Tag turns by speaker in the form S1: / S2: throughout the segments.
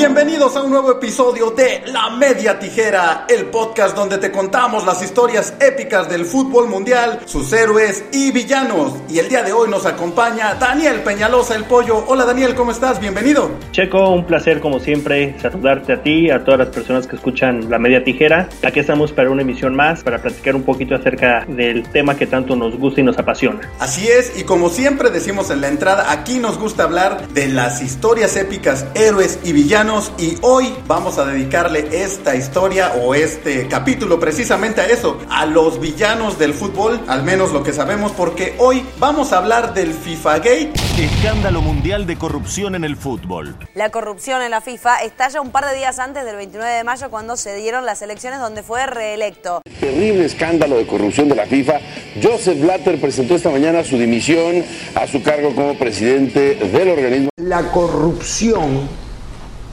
S1: Bienvenidos a un nuevo episodio de La Media Tijera, el podcast donde te contamos las historias épicas del fútbol mundial, sus héroes y villanos. Y el día de hoy nos acompaña Daniel Peñalosa el Pollo. Hola Daniel, ¿cómo estás? Bienvenido.
S2: Checo, un placer como siempre saludarte a ti, a todas las personas que escuchan La Media Tijera. Aquí estamos para una emisión más, para platicar un poquito acerca del tema que tanto nos gusta y nos apasiona.
S1: Así es, y como siempre decimos en la entrada, aquí nos gusta hablar de las historias épicas, héroes y villanos y hoy vamos a dedicarle esta historia o este capítulo precisamente a eso, a los villanos del fútbol, al menos lo que sabemos, porque hoy vamos a hablar del FIFA Gate.
S3: Escándalo mundial de corrupción en el fútbol.
S4: La corrupción en la FIFA estalla un par de días antes del 29 de mayo cuando se dieron las elecciones donde fue reelecto.
S5: Terrible escándalo de corrupción de la FIFA. Joseph Blatter presentó esta mañana su dimisión a su cargo como presidente del organismo.
S6: La corrupción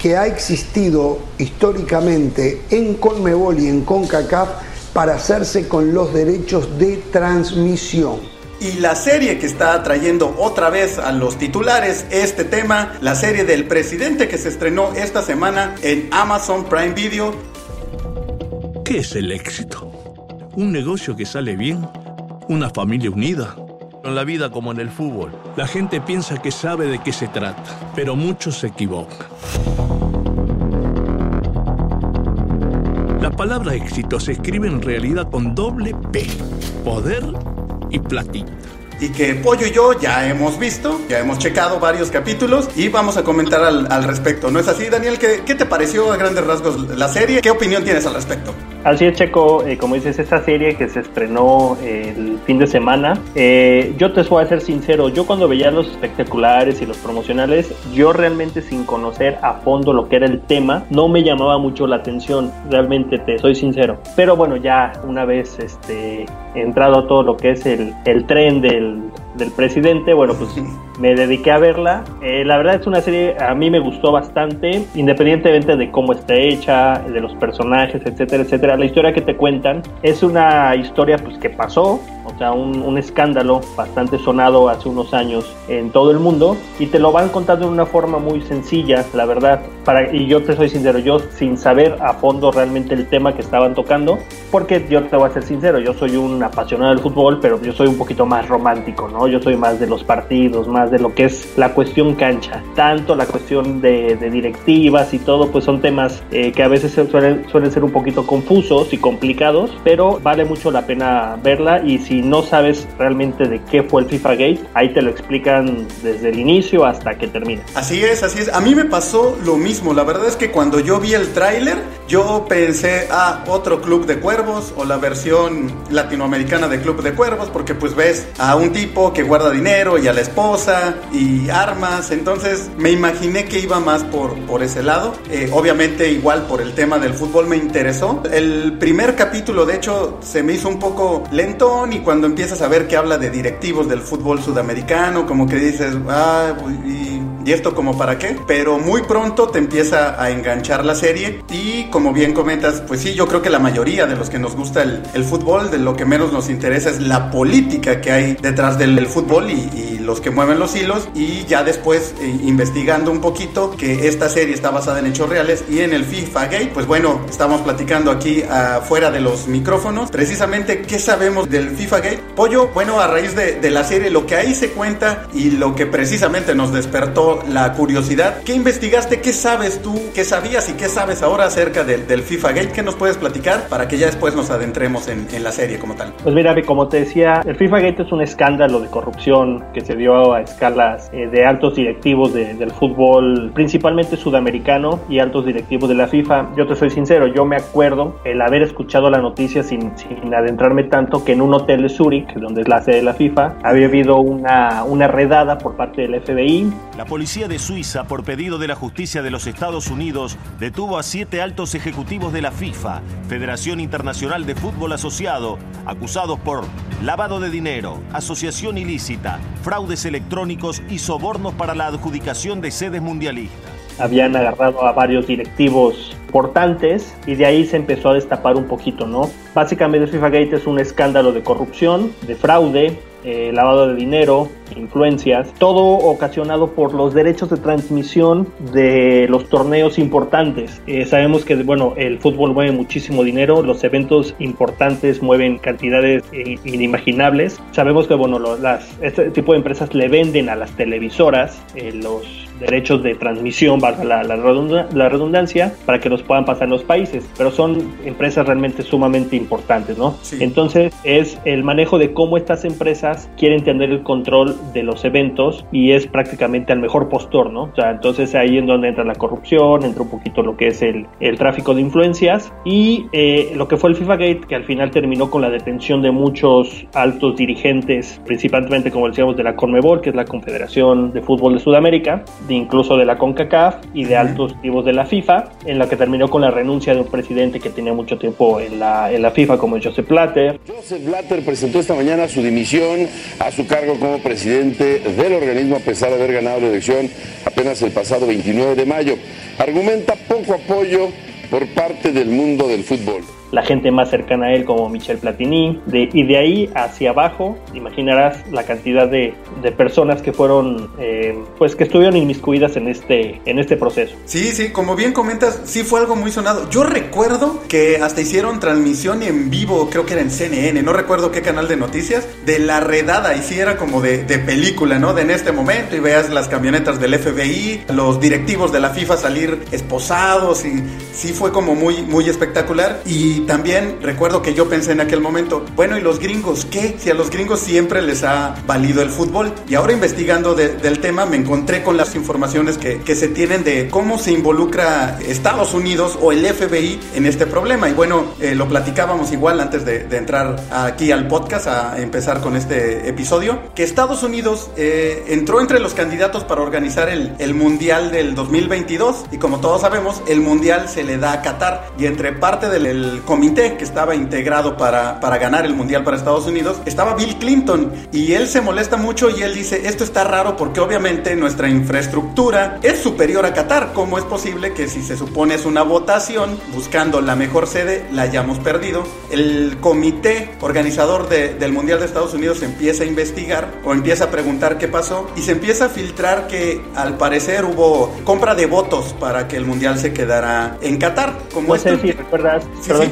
S6: que ha existido históricamente en Conmebol y en CONCACAF para hacerse con los derechos de transmisión.
S1: Y la serie que está trayendo otra vez a los titulares este tema, la serie del presidente que se estrenó esta semana en Amazon Prime Video.
S7: ¿Qué es el éxito? ¿Un negocio que sale bien? ¿Una familia unida? En la vida como en el fútbol, la gente piensa que sabe de qué se trata, pero muchos se equivocan. Palabra éxito se escribe en realidad con doble P, poder y platita
S1: y que Pollo y yo ya hemos visto, ya hemos checado varios capítulos y vamos a comentar al, respecto. ¿No es así, Daniel? ¿Qué, ¿Qué, te pareció a grandes rasgos la serie? ¿Qué opinión tienes al respecto?
S2: Así es, Checo, eh, como dices, esta serie que se estrenó eh, el fin de semana, eh, yo te voy a ser sincero, yo cuando veía los espectaculares y los promocionales, yo realmente sin conocer a fondo lo que era el tema, no me llamaba mucho la atención, realmente te soy sincero. Pero bueno, ya una vez este, entrado a todo lo que es el, el tren del, del presidente, bueno, pues me dediqué a verla. Eh, la verdad es una serie, a mí me gustó bastante, independientemente de cómo está hecha, de los personajes, etcétera, etcétera. La historia que te cuentan es una historia pues que pasó, o sea, un, un escándalo bastante sonado hace unos años en todo el mundo y te lo van contando de una forma muy sencilla, la verdad. Para, y yo te soy sincero, yo sin saber a fondo realmente el tema que estaban tocando, porque yo te voy a ser sincero, yo soy un apasionado del fútbol, pero yo soy un poquito más romántico, ¿no? Yo soy más de los partidos, más de lo que es la cuestión cancha. Tanto la cuestión de, directivas y todo, pues son temas eh, que a veces suelen, suelen ser un poquito confusos y complicados, pero vale mucho la pena verla y si no sabes realmente de qué fue el FIFA Gate, ahí te lo explican desde el inicio hasta que termina.
S1: Así es, así es. A mí me pasó lo mismo. La verdad es que cuando yo vi el tráiler, yo pensé, ah, otro Club de Cuervos o la versión latinoamericana de Club de Cuervos, porque pues ves a un tipo que guarda dinero y a la esposa y armas. Entonces me imaginé que iba más por, por ese lado. Eh, obviamente igual por el tema del fútbol me interesó. El primer capítulo de hecho se me hizo un poco lentón y cuando empiezas a ver que habla de directivos del fútbol sudamericano, como que dices, ah, y esto como para qué. Pero muy pronto te empieza a enganchar la serie y como bien comentas, pues sí, yo creo que la mayoría de los que nos gusta el, el fútbol, de lo que menos nos interesa es la política que hay detrás del, fútbol y, y los que mueven los hilos y ya después eh, investigando un poquito que esta serie está basada en hechos reales y en el FIFA Gate, pues bueno, estamos platicando aquí afuera de los micrófonos precisamente qué sabemos del FIFA Gate. Pollo, bueno, a raíz de, de, la serie, lo que ahí se cuenta y lo que precisamente nos despertó la curiosidad, ¿qué investigaste? ¿Qué sabes tú? ¿Qué sabías y qué sabes ahora acerca del, del FIFA Gate? ¿Qué nos puedes platicar para que ya después nos adentremos en, en la serie como tal?
S2: Pues mira, como te decía, el FIFA Gate es un escándalo de corrupción que se dio a escalas eh, de altos directivos de, del fútbol, principalmente sudamericano y altos directivos de la FIFA. Yo te soy sincero, yo me acuerdo el haber escuchado la noticia sin, sin adentrarme tanto que en un hotel de Zurich, donde es la sede de la FIFA, había habido una, una redada por parte del FBI.
S3: La policía de Suiza, por pedido de la justicia de los Estados Unidos, detuvo a siete altos ejecutivos de la FIFA, Federación Internacional de Fútbol Asociado, acusados por lavado de dinero, asociación ilícita, fraudes electrónicos y sobornos para la adjudicación de sedes mundialistas.
S2: Habían agarrado a varios directivos importantes y de ahí se empezó a destapar un poquito, ¿no? Básicamente FIFA Gate es un escándalo de corrupción, de fraude, eh, lavado de dinero, influencias, todo ocasionado por los derechos de transmisión de los torneos importantes. Eh, sabemos que, bueno, el fútbol mueve muchísimo dinero, los eventos importantes mueven cantidades eh, inimaginables. Sabemos que, bueno, las, este tipo de empresas le venden a las televisoras los derechos de transmisión, valga la, la, redundancia, para que los puedan pasar los países, pero son empresas realmente sumamente importantes, ¿no? Entonces es el manejo de cómo estas empresas quieren tener el control de los eventos y es prácticamente al mejor postor, ¿no? O sea, entonces ahí en donde entra la corrupción, entra un poquito lo que es el, el tráfico de influencias y eh, lo que fue el FIFA Gate, que al final terminó con la detención de muchos altos dirigentes, principalmente como decíamos de la CONMEBOL, que es la Confederación de Fútbol de Sudamérica, incluso de la CONCACAF y de altos activos de la FIFA, en la que terminó con la renuncia de un presidente que tenía mucho tiempo en la, en la FIFA, como Joseph Blatter.
S5: Joseph Blatter presentó esta mañana su dimisión a su cargo como presidente del organismo, a pesar de haber ganado la elección apenas el pasado 29 de mayo. Argumenta poco apoyo por parte del mundo del fútbol
S2: la gente más cercana a él como Michel Platini, de, y de ahí hacia abajo imaginarás la cantidad de, de personas que fueron, eh, pues que estuvieron inmiscuidas en este, en este proceso.
S1: Sí, sí, como bien comentas, sí fue algo muy sonado. Yo recuerdo que hasta hicieron transmisión en vivo, creo que era en CNN, no recuerdo qué canal de noticias, de la redada, y sí era como de, de película, ¿no? De en este momento, y veas las camionetas del FBI, los directivos de la FIFA salir esposados, y sí fue como muy, muy espectacular. Y y también recuerdo que yo pensé en aquel momento, bueno, ¿y los gringos qué? Si a los gringos siempre les ha valido el fútbol. Y ahora investigando del tema me encontré con las informaciones que, que, se tienen de cómo se involucra Estados Unidos o el FBI en este problema. Y bueno, eh, lo platicábamos igual antes de, entrar aquí al podcast, a empezar con este episodio, que Estados Unidos eh, entró entre los candidatos para organizar el, el Mundial del 2022. Y como todos sabemos, el Mundial se le da a Qatar. Y entre parte del comité que estaba integrado para, para ganar el Mundial para Estados Unidos, estaba Bill Clinton y él se molesta mucho y él dice, esto está raro porque obviamente nuestra infraestructura es superior a Qatar. ¿Cómo es posible que si se supone es una votación buscando la mejor sede, la hayamos perdido? El comité organizador del Mundial de Estados Unidos empieza a investigar o empieza a preguntar qué pasó y se empieza a filtrar que al parecer hubo compra de votos para que el Mundial se quedara en Qatar.
S2: Como esto, si recuerdas,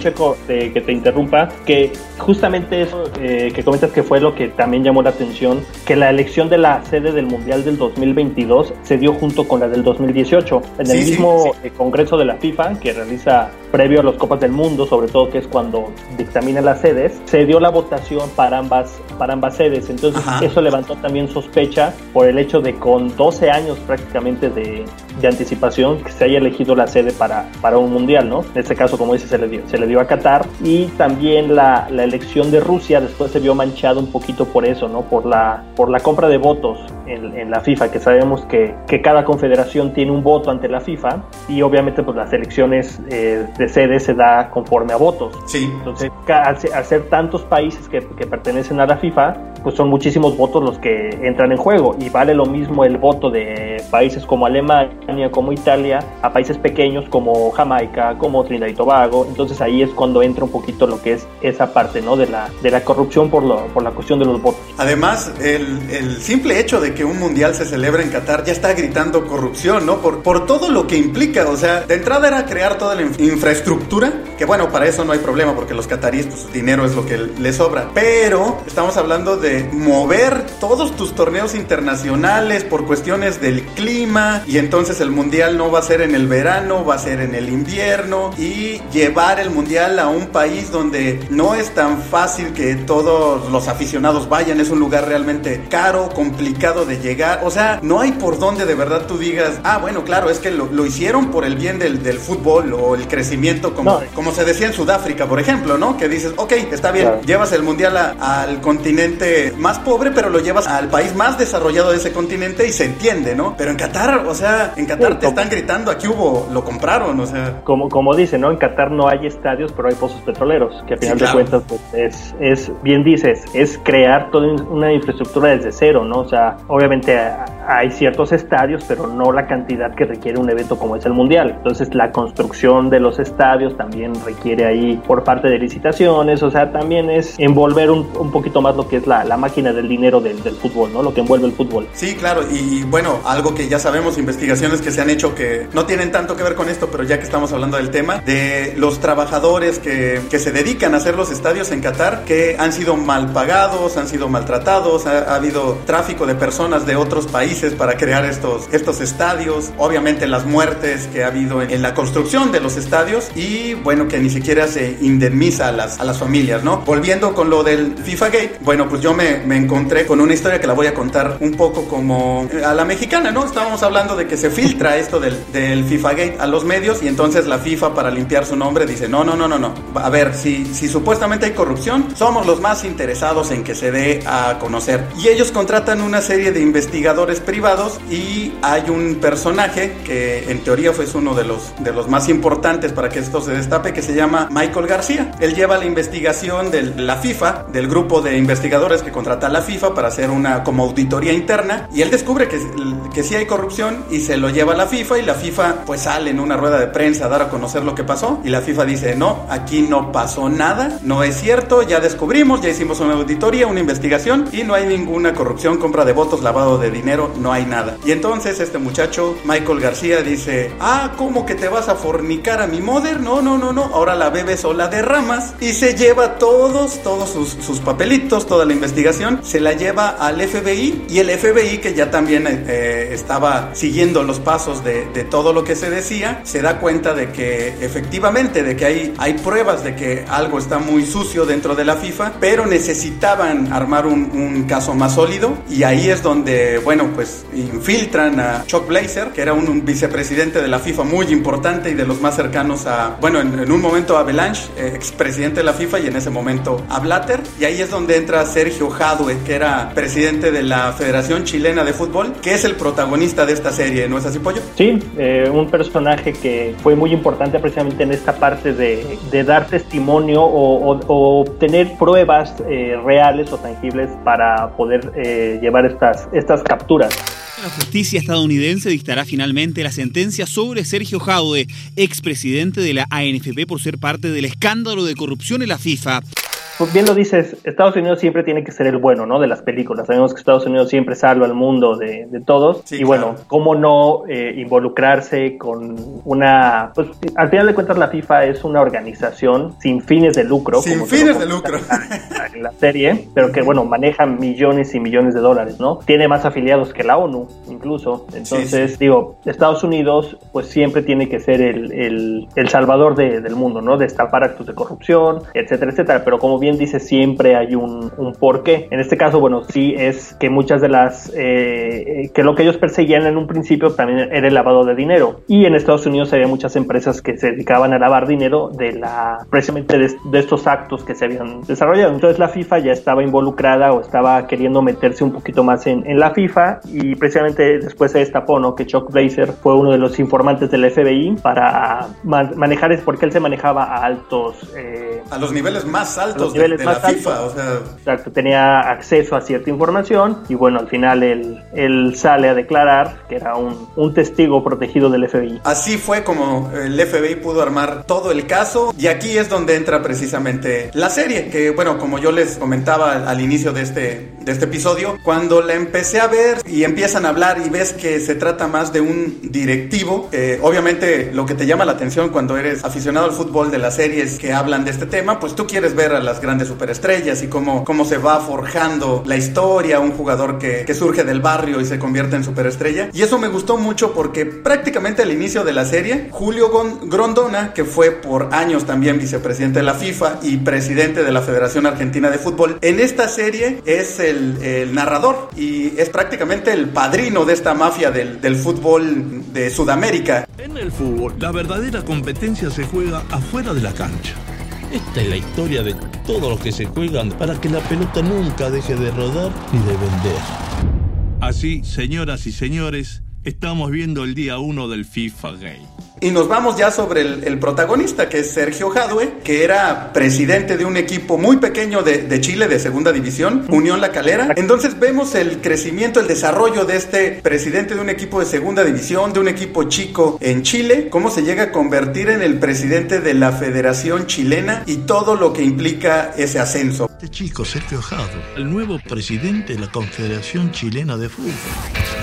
S2: Checo, que te interrumpa, que justamente eso eh, que comentas que fue lo que también llamó la atención, que la elección de la sede del Mundial del 2022 se dio junto con la del 2018. En el mismo eh, Congreso de la FIFA, que realiza previo a los Copas del Mundo, sobre todo que es cuando dictamina las sedes, se dio la votación para ambas, para ambas sedes. Entonces eso levantó también sospecha por el hecho de con 12 años prácticamente de, de anticipación que se haya elegido la sede para, para un Mundial, ¿no? En este caso, como dice, se le dio, se le dio a Qatar y también la, la, elección de Rusia después se vio manchado un poquito por eso, ¿no? Por la, por la compra de votos en, en la FIFA, que sabemos que, que, cada confederación tiene un voto ante la FIFA y obviamente pues las elecciones eh, de sede se da conforme a votos.
S1: Sí.
S2: Entonces, al, al ser tantos países que, que pertenecen a la FIFA, pues son muchísimos votos los que entran en juego y vale lo mismo el voto de países como Alemania, como Italia, a países pequeños como Jamaica, como Trinidad y Tobago. Entonces ahí es cuando entra un poquito lo que es esa parte, ¿no? De la, de la corrupción por, lo, por la cuestión de los votos.
S1: Además, el, el simple hecho de que un mundial se celebre en Qatar ya está gritando corrupción, ¿no? Por, por todo lo que implica. O sea, de entrada era crear toda la infraestructura, que bueno, para eso no hay problema porque los cataríes, pues dinero es lo que les sobra. Pero estamos hablando de mover todos tus torneos internacionales por cuestiones del clima y entonces el mundial no va a ser en el verano, va a ser en el invierno y llevar el mundial a un país donde no es tan fácil que todos los aficionados vayan, es un lugar realmente caro, complicado de llegar, o sea, no hay por donde de verdad tú digas, ah, bueno, claro, es que lo, lo hicieron por el bien del, del, fútbol o el crecimiento, como, no. como se decía en Sudáfrica, por ejemplo, ¿no? Que dices, ok, está bien, claro. llevas el mundial a, al continente más pobre, pero lo llevas al país más desarrollado de ese continente y se entiende, ¿no? Pero en Qatar, o sea, en Qatar te están gritando, aquí hubo, lo compraron, o sea.
S2: Como, como dice, ¿no? En Qatar no hay estadios, pero hay pozos petroleros, que a final sí, claro. de cuentas pues, es, es, bien dices, es crear toda una infraestructura desde cero, ¿no? O sea, obviamente hay ciertos estadios, pero no la cantidad que requiere un evento como es el Mundial. Entonces la construcción de los estadios también requiere ahí por parte de licitaciones, o sea, también es envolver un, un poquito más lo que es la, la máquina del dinero del, del, fútbol, ¿no? Lo que envuelve el fútbol.
S1: Sí, claro, y bueno, algo que ya sabemos, investigaciones que se han hecho que no tienen tanto que ver con esto, pero ya que estamos hablando del tema, de los trabajadores que, que se dedican a hacer los estadios en Qatar, que han sido mal pagados, han sido maltratados, ha, ha habido tráfico de personas de otros países para crear estos, estos estadios, obviamente las muertes que ha habido en, en la construcción de los estadios y bueno, que ni siquiera se indemniza a las, a las familias, ¿no? Volviendo con lo del FIFA Gate, bueno, pues yo me, me encontré con una historia que la voy a contar un poco como a la mexicana, ¿no? Estábamos hablando de que se filtra esto del, del FIFA Gate a los medios y entonces la FIFA para limpiar su nombre dice, no, no, no, no, no, a ver, si, si supuestamente hay corrupción, somos los más interesados en que se dé a conocer. Y ellos contratan una serie de investigadores privados y hay un personaje que en teoría fue uno de los, de los más importantes para que esto se destape, que se llama Michael García. Él lleva la investigación de la FIFA, del grupo de investigadores que contrata la FIFA para hacer una como auditoría interna y él descubre que, que sí hay corrupción y se lo lleva a la FIFA y la FIFA pues sale en una rueda de prensa a dar a conocer lo que pasó y la FIFA dice no, aquí no pasó nada, no es cierto, ya descubrimos, ya hicimos una auditoría, una investigación y no hay ninguna corrupción, compra de votos, lavado de dinero, no hay nada. Y entonces este muchacho, Michael García, dice, ah, ¿cómo que te vas a fornicar a mi mother? No, no, no, no, ahora la bebes o la derramas y se lleva todos, todos sus, papelitos, toda la investigación, se la lleva al FBI y el FBI que ya también eh, estaba siguiendo los pasos de, de, todo lo que se decía, se da cuenta de que efectivamente, de que hay, hay pruebas de que algo está muy sucio dentro de la FIFA, pero necesitaban armar un, un caso más sólido y ahí es donde, bueno, pues infiltran a Chuck Blazer, que era un, vicepresidente de la FIFA muy importante y de los más cercanos a, bueno, en, un momento a Belange, eh, expresidente de la FIFA, y en ese momento a Blatter, y ahí es donde entra Sergio Jadue, que era presidente de la Federación Chilena de Fútbol, que es el protagonista de esta serie, ¿no es así, Pollo?
S2: Sí, eh, un personaje que fue muy importante precisamente en esta parte de, dar testimonio o, obtener pruebas eh, reales o tangibles para poder llevar estas, estas capturas.
S8: La justicia estadounidense dictará finalmente la sentencia sobre Sergio Jaude, expresidente de la ANFP por ser parte del escándalo de corrupción en la FIFA.
S2: Pues bien lo dices, Estados Unidos siempre tiene que ser el bueno, ¿no? De las películas. Sabemos que Estados Unidos siempre salva al mundo de, de todos. Sí, y bueno, claro. ¿cómo no eh, involucrarse con una... Pues al final de cuentas la FIFA es una organización sin fines de lucro.
S1: Sin fines de lucro.
S2: En la serie, pero que bueno, maneja millones y millones de dólares, ¿no? Tiene más afiliados que la ONU, incluso. Entonces, sí, sí. digo, Estados Unidos pues siempre tiene que ser el, el, el salvador de, del mundo, ¿no? Destapar actos de corrupción, etcétera, etcétera. Pero como bien dice, siempre hay un, un porqué. En este caso, bueno, sí es que muchas de las, eh, que lo que ellos perseguían en un principio también era el lavado de dinero. Y en Estados Unidos había muchas empresas que se dedicaban a lavar dinero de la, precisamente de, de estos actos que se habían desarrollado. Entonces la FIFA ya estaba involucrada o estaba queriendo meterse un poquito más en, en la FIFA y precisamente después se destapó, ¿no? Que Chuck Blazer fue uno de los informantes del FBI para man manejar, es porque él se manejaba a altos...
S1: Eh, a los niveles más altos niveles de, de más la FIFA, o sea...
S2: Exacto, tenía acceso a cierta información y bueno, al final él, él sale a declarar que era un, un, testigo protegido del FBI.
S1: Así fue como el FBI pudo armar todo el caso y aquí es donde entra precisamente la serie, que bueno, como yo les comentaba al, al inicio de este, de este episodio, cuando la empecé a ver y empiezan a hablar y ves que se trata más de un directivo, eh, obviamente lo que te llama la atención cuando eres aficionado al fútbol de las series que hablan de este tema, pues tú quieres ver a las grandes superestrellas y cómo, cómo se va forjando la historia, un jugador que, surge del barrio y se convierte en superestrella. Y eso me gustó mucho porque prácticamente al inicio de la serie, Julio Grondona, que fue por años también vicepresidente de la FIFA y presidente de la Federación Argentina de Fútbol, en esta serie es el, el narrador y es prácticamente el padrino de esta mafia del, del fútbol de Sudamérica.
S7: En el fútbol, la verdadera competencia se juega afuera de la cancha. Esta es la historia de todos los que se juegan para que la pelota nunca deje de rodar ni de vender. Así, señoras y señores, estamos viendo el día 1 del FIFA Game.
S1: Y nos vamos ya sobre el, protagonista, que es Sergio Jadue, que era presidente de un equipo muy pequeño de, de, Chile, de segunda división, Unión La Calera. Entonces vemos el crecimiento, el desarrollo de este presidente de un equipo de segunda división, de un equipo chico en Chile, cómo se llega a convertir en el presidente de la Federación Chilena y todo lo que implica ese ascenso.
S7: Este chico, Sergio Jadue, el nuevo presidente de la Confederación Chilena de Fútbol.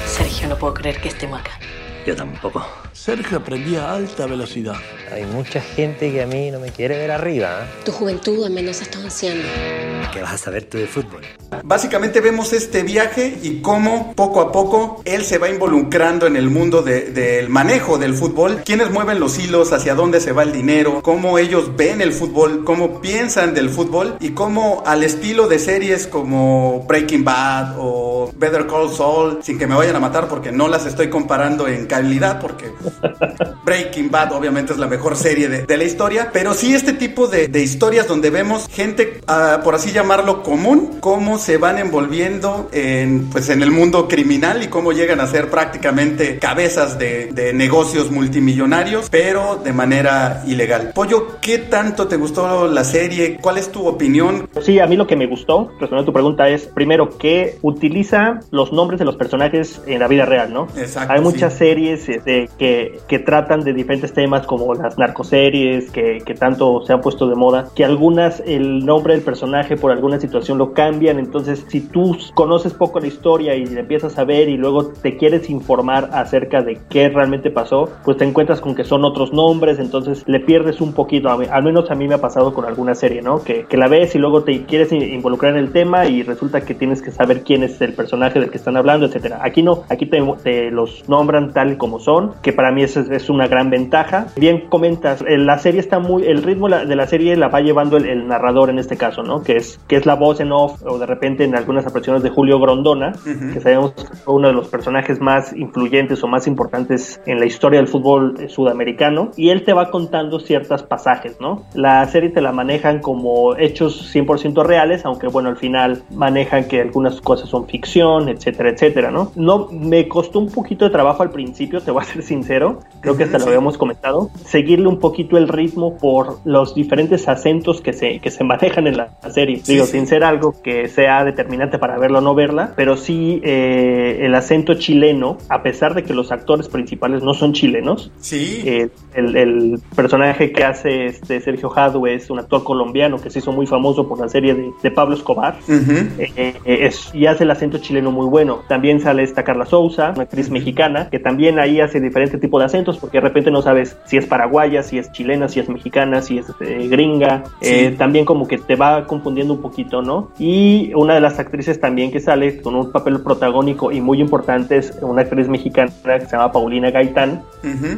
S9: Sergio, no puedo creer que estemos acá.
S10: Yo tampoco.
S7: Sergio aprendía a alta velocidad.
S10: Hay mucha gente que a mí no me quiere ver arriba.
S9: ¿eh? Tu juventud en Mendoza está anciana.
S10: ¿Qué vas a saber tú de fútbol?
S1: Básicamente vemos este viaje y cómo poco a poco él se va involucrando en el mundo del manejo del fútbol, quiénes mueven los hilos, hacia dónde se va el dinero, cómo ellos ven el fútbol, cómo piensan del fútbol y cómo al estilo de series como Breaking Bad o Better Call Saul, sin que me vayan a matar porque no las estoy comparando en calidad porque Breaking Bad obviamente es la mejor serie de, la historia, pero sí este tipo de, historias donde vemos gente, ah, por así llamarlo, común, cómo se van envolviendo en, pues, en el mundo criminal y cómo llegan a ser prácticamente cabezas de, de negocios multimillonarios, pero de manera ilegal. Pollo, ¿qué tanto te gustó la serie? ¿Cuál es tu opinión?
S2: Sí, a mí lo que me gustó, respondiendo a tu pregunta, es primero que utiliza los nombres de los personajes en la vida real, ¿no?
S1: Exacto.
S2: Hay muchas series este, que, que, tratan de diferentes temas como las narcoseries que, que tanto se han puesto de moda, que algunas el nombre del personaje por alguna situación lo cambian, entonces si tú conoces poco la historia y empiezas a ver y luego te quieres informar acerca de qué realmente pasó, pues te encuentras con que son otros nombres, entonces le pierdes un poquito, al menos a mí me ha pasado con alguna serie, ¿no? Que, que la ves y luego te quieres involucrar en el tema y resulta que tienes que saber quién es el personaje del que están hablando, etcétera. Aquí no, aquí te, te los nombran tal como son, que para mí es, es una gran ventaja. Bien comentas, eh, la serie está muy, el ritmo de la serie la va llevando el, narrador en este caso, ¿no? Que es, que es la voz en off o de repente en algunas apariciones de Julio Grondona, que sabemos que fue uno de los personajes más influyentes o más importantes en la historia del fútbol eh, sudamericano, y él te va contando ciertos pasajes, ¿no? La serie te la manejan como hechos 100% reales, aunque bueno, al final manejan que algunas cosas son ficción, etcétera, etcétera, ¿no? No, me costó un poquito de trabajo al principio, te voy a ser sincero, creo que hasta lo habíamos comentado, seguirle un poquito el ritmo por los diferentes acentos que se, que se manejan en la serie. Digo, sin ser algo que sea determinante para verla o no verla, pero sí eh, el acento chileno, a pesar de que los actores principales no son chilenos,
S1: sí.
S2: Eh, el, el, personaje que hace este Sergio Jadue es un actor colombiano que se hizo muy famoso por la serie de, de Pablo Escobar eh, es, y hace el acento chileno muy bueno. También sale esta Carla Souza, una actriz mexicana, que también ahí hace diferente tipo de acentos porque repente no sabes si es paraguaya, si es chilena, si es mexicana, si es eh, gringa. Eh, también como que te va confundiendo un poquito, ¿no? Y una de las actrices también que sale con un papel protagónico y muy importante es una actriz mexicana que se llama Paulina Gaitán,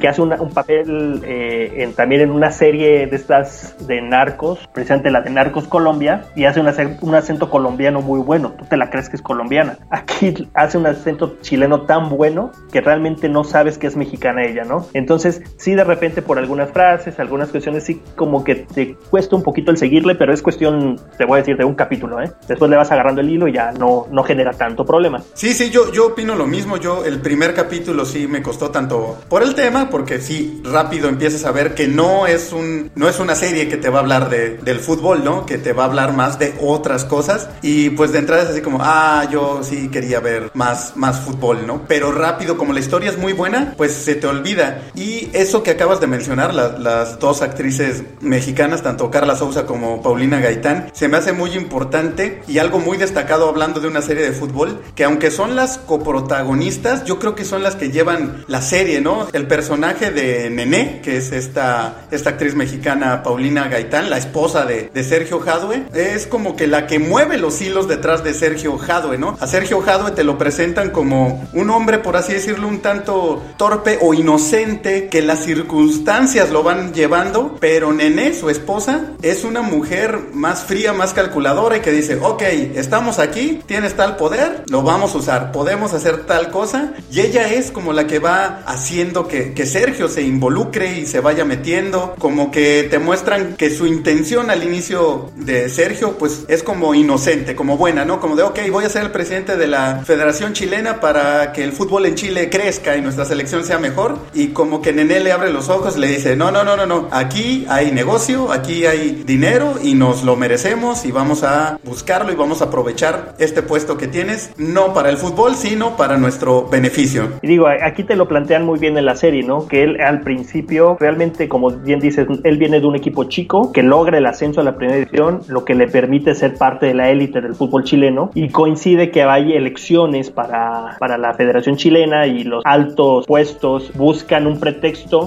S2: que hace un papel en, también en una serie de estas de narcos, precisamente la de Narcos Colombia, y hace un acento, un acento colombiano muy bueno. Tú te la crees que es colombiana. Aquí hace un acento chileno tan bueno que realmente no sabes que es mexicana ella, ¿no? Entonces, sí, de repente por algunas frases, algunas cuestiones, sí, como que te cuesta un poquito el seguirle, pero es cuestión, te voy a decir, de un capítulo, ¿eh? Después le vas agarrando el hilo y ya no, no genera tanto problema.
S1: Sí, sí, yo, yo opino lo mismo. Yo, el primer capítulo sí me costó tanto por el tema, porque sí, rápido empiezas a ver que no es, un, no es una serie que te va a hablar de, del fútbol, ¿no? Que te va a hablar más de otras cosas. Y pues de entrada es así como, ah, yo sí quería ver más, más fútbol, ¿no? Pero rápido, como la historia es muy buena, pues se te olvida. Y eso que acabas de mencionar, las dos actrices mexicanas, tanto Carla Souza como Paulina Gaitán, se me hace muy importante y algo muy destacado hablando de una serie de fútbol, que aunque son las coprotagonistas, yo creo que son las que llevan la serie, ¿no? El personaje de Nené, que es esta, esta actriz mexicana Paulina Gaitán, la esposa de, de Sergio Jadue, es como que la que mueve los hilos detrás de Sergio Jadue, ¿no? A Sergio Jadue te lo presentan como un hombre, por así decirlo, un tanto torpe o inocente, que las circunstancias lo van llevando, pero Nené, su esposa, es una mujer más fría, más calculadora y que dice, ok, estamos aquí, tienes tal poder, lo vamos a usar, podemos hacer tal cosa, y ella es como la que va haciendo que, que Sergio se involucre y se vaya metiendo, como que te muestran que su intención al inicio de Sergio, pues es como inocente, como buena, ¿no? Como de, ok, voy a ser el presidente de la Federación Chilena para que el fútbol en Chile crezca y nuestra selección sea mejor, y como que Nené le abre los ojos le dice, no, no, no, no, no, aquí hay negocio, aquí hay dinero y nos lo merecemos y vamos a buscarlo y vamos a aprovechar este puesto que tienes, no para el fútbol, sino para nuestro beneficio.
S2: Y digo, aquí te lo plantean muy bien en la serie, ¿no? Que él al principio, realmente, como bien dices, él viene de un equipo chico que logra el ascenso a la primera división, lo que le permite ser parte de la élite del fútbol chileno y coincide que hay elecciones para, para la Federación Chilena y los altos puestos buscan un pretexto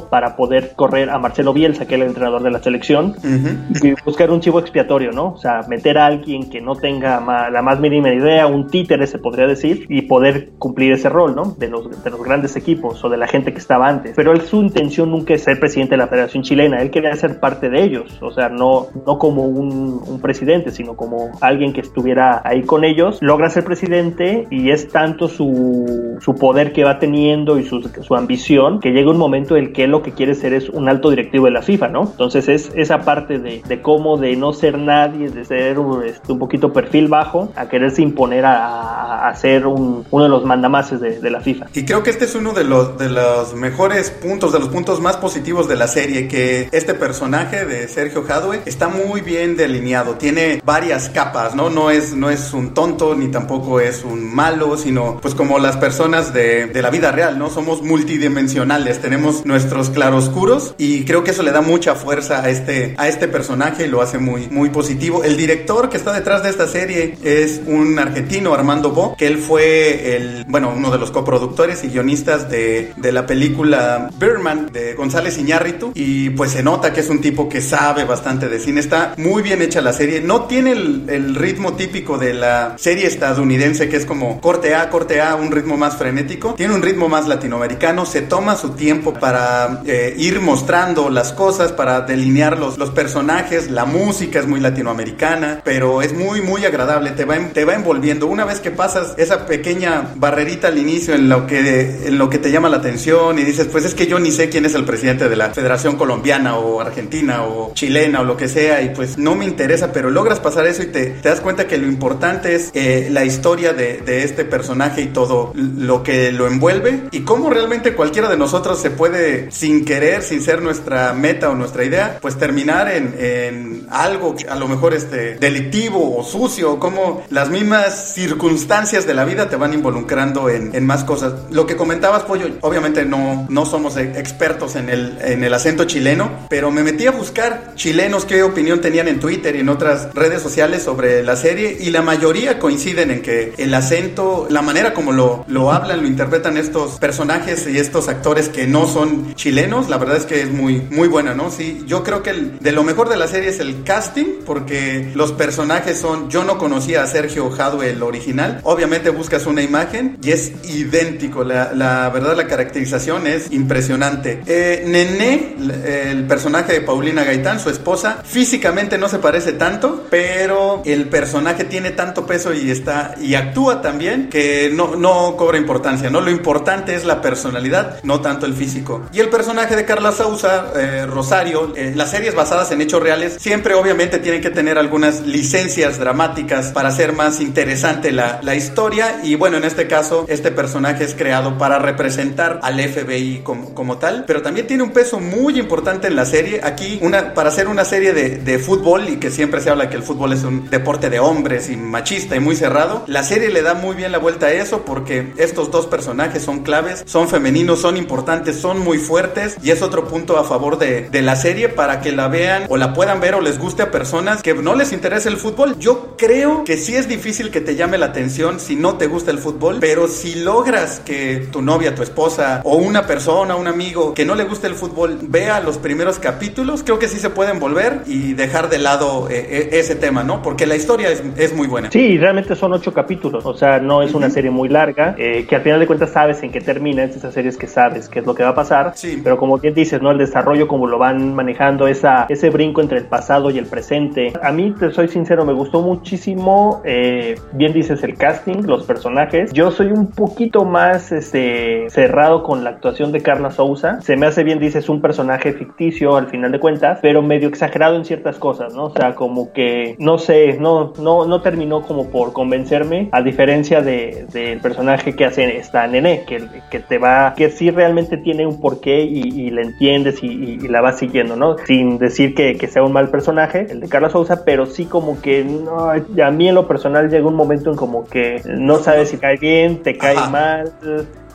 S2: para poder correr a Marcelo Bielsa, que es el entrenador de la selección, y buscar un chivo expiatorio, ¿no? O sea, meter a alguien que no tenga la más mínima idea, un títere se podría decir, y poder cumplir ese rol, ¿no? De los, de los grandes equipos o de la gente que estaba antes. Pero él, su intención nunca es ser presidente de la Federación Chilena, él quería ser parte de ellos, o sea, no, no como un, un presidente, sino como alguien que estuviera ahí con ellos, logra ser presidente y es tanto su, su poder que va teniendo y su, su ambición que llega un momento en el que lo que quiere ser es un alto directivo de la FIFA, ¿no? Entonces es esa parte de, cómo de no ser nadie, de ser un, este, un poquito perfil bajo, a quererse imponer a, a ser un, uno de los mandamases de, la FIFA.
S1: Y creo que este es uno de los, de los mejores puntos, de los puntos más positivos de la serie, que este personaje de Sergio Jadwe está muy bien delineado, tiene varias capas, ¿no? No es, no es un tonto ni tampoco es un malo, sino pues como las personas de, de la vida real, ¿no? Somos multidimensionales, tenemos nuestros claroscuros y creo que eso le da mucha fuerza a este, a este personaje y lo hace muy, muy positivo. El director que está detrás de esta serie es un argentino, Armando Bo, que él fue el, bueno, uno de los coproductores y guionistas de, de la película Birdman de González Iñárritu y pues se nota que es un tipo que sabe bastante de cine, está muy bien hecha la serie, no tiene el, el ritmo típico de la serie estadounidense que es como corte A, corte A, un ritmo más frenético, tiene un ritmo más latinoamericano, se toma su tiempo para eh, ir mostrando las cosas, para delinear los, los personajes, la música es muy latinoamericana, pero es muy, muy agradable, te va, te va envolviendo. Una vez que pasas esa pequeña barrerita al inicio en lo, que, en lo que te llama la atención y dices, pues es que yo ni sé quién es el presidente de la Federación Colombiana o Argentina o chilena o lo que sea y pues no me interesa, pero logras pasar eso y te, te das cuenta que lo importante es eh, la historia de, de este personaje y todo lo que lo envuelve y cómo realmente cualquiera de nosotros se puede, sin querer, sin ser nuestra meta o nuestra idea, pues terminar en, en algo a lo mejor este, delictivo o sucio, como las mismas circunstancias de la vida te van involucrando en, en más cosas. Lo que comentabas, Pollo, obviamente no, no somos expertos en el, en el acento chileno, pero me metí a buscar chilenos qué opinión tenían en Twitter y en otras redes sociales sobre la serie y la mayoría coinciden en que el acento, la manera como lo, lo hablan, lo interpretan estos personajes y estos actores que no son chilenos, la verdad es que es muy, muy buena, ¿no? Sí, yo creo que el, de lo mejor de la serie es el casting, porque los personajes son, yo no conocía a Sergio Jadwe, el original, obviamente buscas una imagen y es idéntico, la, la verdad la caracterización es impresionante. Eh, Nené, el personaje de Paulina Gaitán, su esposa, físicamente no se parece tanto, pero el personaje tiene tanto peso y está, y actúa también que no, no cobra importancia, ¿no? Lo importante es la personalidad, no tanto el físico. Y el personaje de Carla Sousa, eh, Rosario, eh, las series basadas en hechos reales siempre obviamente tienen que tener algunas licencias dramáticas para hacer más interesante la, historia y bueno, en este caso este personaje es creado para representar al FBI como, como tal, pero también tiene un peso muy importante en la serie. Aquí, una, para hacer una serie de, de fútbol y que siempre se habla que el fútbol es un deporte de hombres y machista y muy cerrado, la serie le da muy bien la vuelta a eso porque estos dos personajes son claves, son femeninos, son importantes, son muy fuertes y es otro punto a favor de, de la serie para que la vean o la puedan ver o les guste a personas que no les interesa el fútbol. Yo creo que sí es difícil que te llame la atención si no te gusta el fútbol, pero si logras que tu novia, tu esposa o una persona, un amigo que no le guste el fútbol vea los primeros capítulos, creo que sí se pueden volver y dejar de lado eh, ese tema, ¿no? Porque la historia es, es, muy buena.
S2: Sí, realmente son ocho capítulos, o sea, no es una serie muy larga, eh, que al final de cuentas sabes en qué termina, es esas series que sabes qué es lo que va a pasar,
S1: sí.
S2: pero como bien dices, ¿no? El desarrollo, como lo van manejando, esa, ese brinco entre el pasado y el presente. A mí, te soy sincero, me gustó muchísimo, eh, bien dices, el casting, los personajes. Yo soy un poquito más este, cerrado con la actuación de Carla Sousa. Se me hace bien, dices, un personaje ficticio al final de cuentas, pero medio exagerado en ciertas cosas, ¿no? O sea, como que, no sé, no, no, no terminó como por convencerme, a diferencia del de, del personaje que hace esta Nene, que, que te va, que sí realmente tiene tiene un porqué y, y la entiendes y, y, la vas siguiendo, ¿no? Sin decir que, que, sea un mal personaje, el de Carlos Sousa, pero sí como que no, a mí en lo personal llega un momento en como que no sabes si cae bien, te cae mal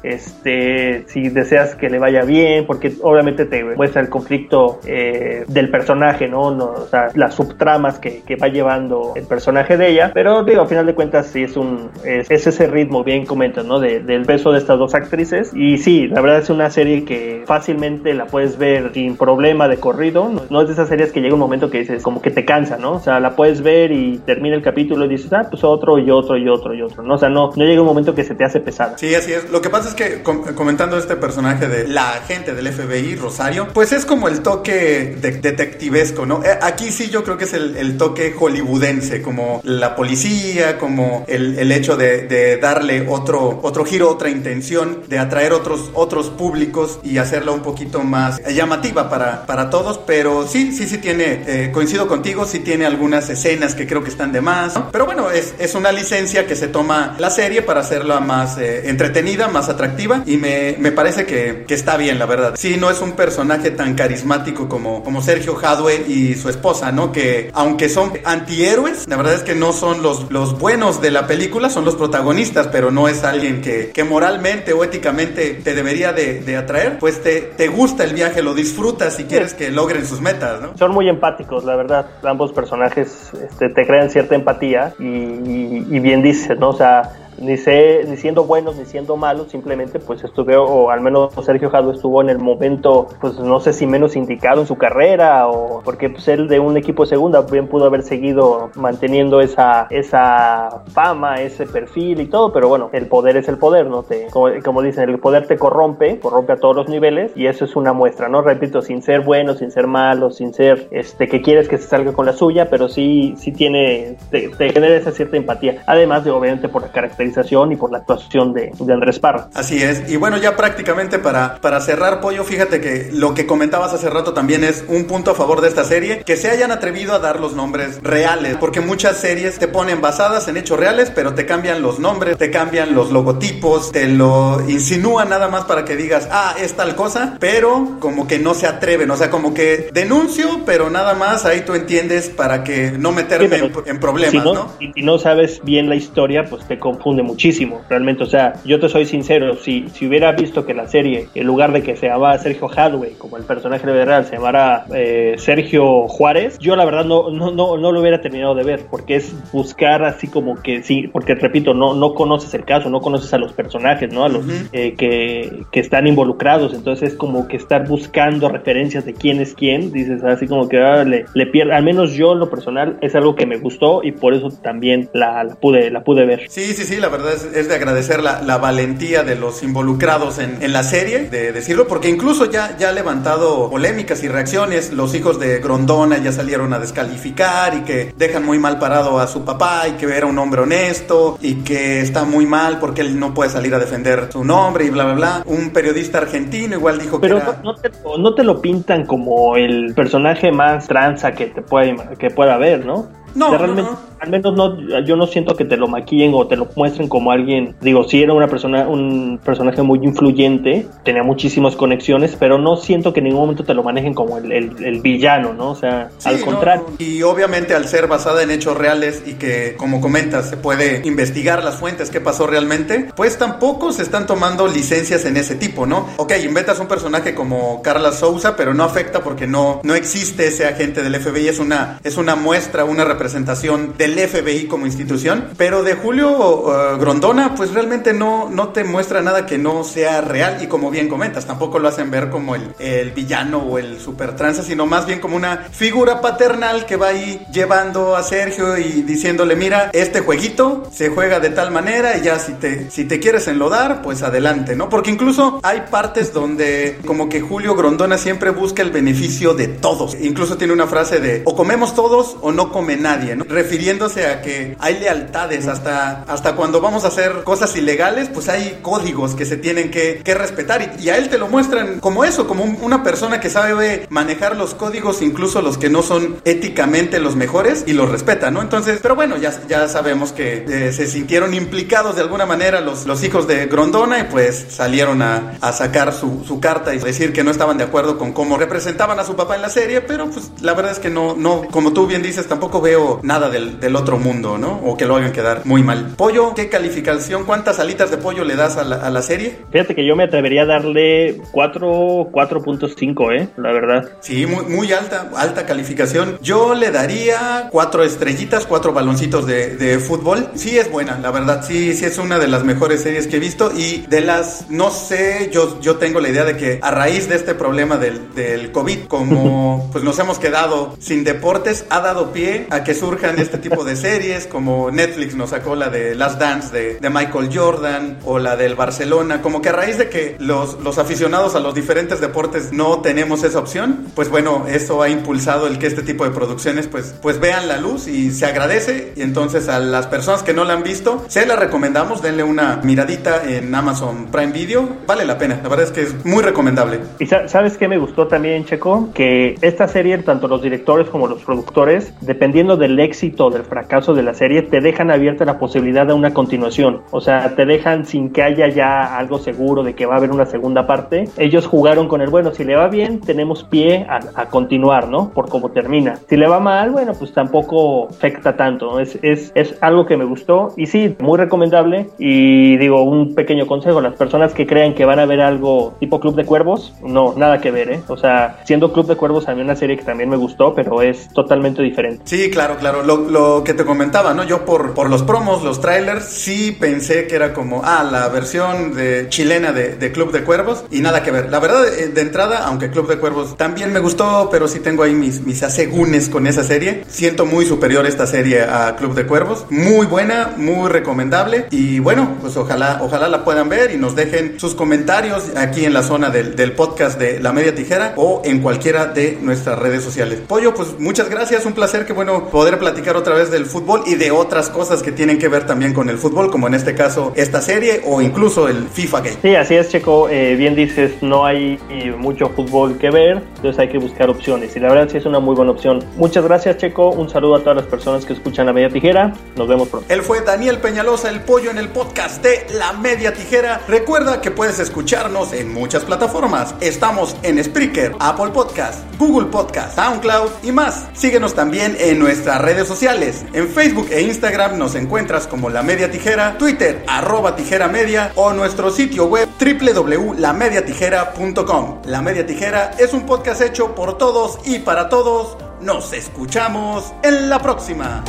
S2: este, si deseas que le vaya bien, porque obviamente te muestra el conflicto eh, del personaje, ¿no? ¿no? O sea, las subtramas que, que, va llevando el personaje de ella, pero digo, a final de cuentas sí es un, es, ese ritmo, bien comentas, ¿no? De, del peso de estas dos actrices, y sí, la verdad es una serie que fácilmente la puedes ver sin problema de corrido, no, no es de esas series que llega un momento que dices, como que te cansa, ¿no? O sea, la puedes ver y termina el capítulo y dices, ah, pues otro y otro y otro y otro, ¿no? O sea, no, no llega un momento que se te hace pesada.
S1: Sí, así es. Lo que pasa es que comentando este personaje de la agente del FBI, Rosario, pues es como el toque de detectivesco, ¿no? Eh, aquí sí yo creo que es el, toque hollywoodense, como la policía, como el, hecho de, darle otro, otro giro, otra intención, de atraer otros, otros públicos y hacerla un poquito más llamativa para, para todos, pero sí, sí, sí tiene, eh, coincido contigo, sí tiene algunas escenas que creo que están de más, pero bueno, es, es una licencia que se toma la serie para hacerla más eh, entretenida, más atractiva y me, me parece que, que, está bien, la verdad. Sí, no es un personaje tan carismático como, como Sergio Hadwe y su esposa, ¿no? Que aunque son antihéroes, la verdad es que no son los, los buenos de la película, son los protagonistas, pero no es alguien que, que moralmente o éticamente te debería de, de atraer, pues te, te, gusta el viaje, lo disfrutas y quieres que logren sus metas, ¿no?
S2: Son muy empáticos, la verdad. Ambos personajes este, te crean cierta empatía y, y, bien dices, ¿no? O sea, ni, sé, ni siendo buenos ni siendo malos, simplemente pues estuve, o al menos Sergio Jado estuvo en el momento, pues no sé si menos indicado en su carrera, o porque pues él de un equipo de segunda bien pudo haber seguido manteniendo esa, esa fama, ese perfil y todo, pero bueno, el poder es el poder, ¿no? Te, como, como dicen, el poder te corrompe, corrompe a todos los niveles, y eso es una muestra, ¿no? Repito, sin ser bueno, sin ser malo, sin ser, este, que quieres que se salga con la suya, pero sí, sí tiene, te, te genera esa cierta empatía, además de obviamente por la característica y por la actuación de, de, Andrés Parra.
S1: Así es. Y bueno, ya prácticamente para, para cerrar, Pollo, fíjate que lo que comentabas hace rato también es un punto a favor de esta serie, que se hayan atrevido a dar los nombres reales, porque muchas series te ponen basadas en hechos reales, pero te cambian los nombres, te cambian los logotipos, te lo insinúan nada más para que digas, ah, es tal cosa, pero como que no se atreven, o sea, como que denuncio, pero nada más ahí tú entiendes para que no meterme sí, en, en, problemas,
S2: si no,
S1: ¿no?
S2: Si no sabes bien la historia, pues te confunde muchísimo, realmente. O sea, yo te soy sincero, si, si hubiera visto que la serie, en lugar de que se llamara Sergio Hadway, como el personaje de real, se llamara eh, Sergio Juárez, yo la verdad no, no, no, no lo hubiera terminado de ver, porque es buscar así como que sí, porque repito, no, no conoces el caso, no conoces a los personajes, ¿no? A los uh -huh. eh, que, que, están involucrados, entonces es como que estar buscando referencias de quién es quién, dices así como que ah, le, le pierde, al menos yo en lo personal es algo que me gustó y por eso también la, la pude, la pude ver.
S1: Sí, sí, sí, la verdad es, es de agradecer la, la, valentía de los involucrados en, en, la serie, de decirlo, porque incluso ya, ya ha levantado polémicas y reacciones. Los hijos de Grondona ya salieron a descalificar y que dejan muy mal parado a su papá y que era un hombre honesto y que está muy mal porque él no puede salir a defender su nombre y bla, bla, bla. Un periodista argentino igual dijo
S2: Pero
S1: que. Pero
S2: era... no, te, no te lo pintan como el personaje más tranza que, te puede, que pueda haber, ¿no?
S1: No,
S2: o sea, realmente,
S1: no, no.
S2: al menos no, yo no siento que te lo maquillen o te lo muestren como alguien, digo, sí era una persona, un personaje muy influyente, tenía muchísimas conexiones, pero no siento que en ningún momento te lo manejen como el, el, el villano, ¿no? O sea,
S1: sí,
S2: al contrario.
S1: No, y obviamente al ser basada en hechos reales y que, como comentas, se puede investigar las fuentes, qué pasó realmente, pues tampoco se están tomando licencias en ese tipo, ¿no? Ok, inventas un personaje como Carla Souza, pero no afecta porque no, no existe ese agente del FBI, es una, es una muestra, una representación representación del FBI como institución, pero de Julio uh, Grondona pues realmente no, no te muestra nada que no sea real y como bien comentas, tampoco lo hacen ver como el, el villano o el super tranza, sino más bien como una figura paternal que va ahí llevando a Sergio y diciéndole, mira, este jueguito se juega de tal manera y ya si te, si te quieres enlodar, pues adelante, ¿no? Porque incluso hay partes donde como que Julio Grondona siempre busca el beneficio de todos. Incluso tiene una frase de o comemos todos o no come nadie Refiriéndose a que hay lealtades. Hasta, hasta cuando vamos a hacer cosas ilegales, pues hay códigos que se tienen que, que respetar. Y, a él te lo muestran como eso, como una persona que sabe manejar los códigos, incluso los que no son éticamente los mejores y los respeta, ¿no? Entonces, pero bueno, ya, ya sabemos que eh, se sintieron implicados de alguna manera los, los hijos de Grondona y pues salieron a, a sacar su, su carta y decir que no estaban de acuerdo con cómo representaban a su papá en la serie, pero pues la verdad es que no, no, como tú bien dices, tampoco veo nada del, del otro mundo, ¿no? O que lo hagan quedar muy mal. Pollo, ¿qué calificación, cuántas alitas de pollo le das a la, a la serie?
S2: Fíjate que yo me atrevería a darle 4, 4.5, ¿eh? La verdad.
S1: Sí, muy, muy alta, alta calificación. Yo le daría cuatro estrellitas, cuatro baloncitos de, de fútbol. Sí es buena, la verdad, sí, sí es una de las mejores series que he visto y de las, no sé, yo, yo tengo la idea de que a raíz de este problema del, del COVID, como pues nos hemos quedado sin deportes, ha dado pie a que surjan este tipo de series, como Netflix nos sacó la de Last Dance de, de Michael Jordan o la del Barcelona, como que a raíz de que los, los aficionados a los diferentes deportes no tenemos esa opción, pues bueno, eso ha impulsado el que este tipo de producciones pues, pues vean la luz y se agradece y entonces a las personas que no la han visto, se la recomendamos, denle una miradita en Amazon Prime Video, vale la pena, la verdad es que es muy recomendable.
S2: Y sabes qué me gustó también, Checo, que esta serie, tanto los directores como los productores, dependiendo del éxito o del fracaso de la serie, te dejan abierta la posibilidad de una continuación. O sea, te dejan sin que haya ya algo seguro de que va a haber una segunda parte. Ellos jugaron con el, bueno, si le va bien, tenemos pie a, a continuar, ¿no? Por cómo termina. Si le va mal, bueno, pues tampoco afecta tanto. Es, es, es algo que me gustó y sí, muy recomendable. Y digo, un pequeño consejo, las personas que crean que van a ver algo tipo Club de Cuervos, no, nada que ver, ¿eh? O sea, siendo Club de Cuervos a mí una serie que también me gustó, pero es totalmente diferente.
S1: Sí, claro, claro. Lo, que te comentaba, ¿no? Yo por, por los promos, los trailers, sí pensé que era como, ah, la versión de chilena de, de Club de Cuervos y nada que ver. La verdad, eh, de entrada, aunque Club de Cuervos también me gustó, pero sí tengo ahí mis, mis asegúnes con esa serie. Siento muy superior esta serie a Club de Cuervos. Muy buena, muy recomendable. Y bueno, pues ojalá, ojalá la puedan ver y nos dejen sus comentarios aquí en la zona del, del podcast de La Media Tijera o en cualquiera de nuestras redes sociales. Pollo, pues muchas gracias. Un placer que bueno poder platicar otra vez del fútbol y de otras cosas que tienen que ver también con el fútbol, como en este caso esta serie o incluso el FIFA Game.
S2: Sí, así es, Checo. Eh, bien dices, no hay mucho fútbol que ver, entonces hay que buscar opciones. Y la verdad sí es una muy buena opción. Muchas gracias, Checo. Un saludo a todas las personas que escuchan La Media Tijera. Nos vemos pronto.
S1: Él fue Daniel Peñalosa, el pollo en el podcast de La Media Tijera. Recuerda que puedes escucharnos en muchas plataformas. Estamos en Spreaker, Apple Podcast, Google Podcast, SoundCloud y más. Síguenos también en nuestras redes sociales. En Facebook e Instagram nos encuentras como La Media Tijera, Twitter arroba tijera media o nuestro sitio web www.lamediatijera.com. La Media Tijera es un podcast hecho por todos y para todos. Nos escuchamos en la próxima.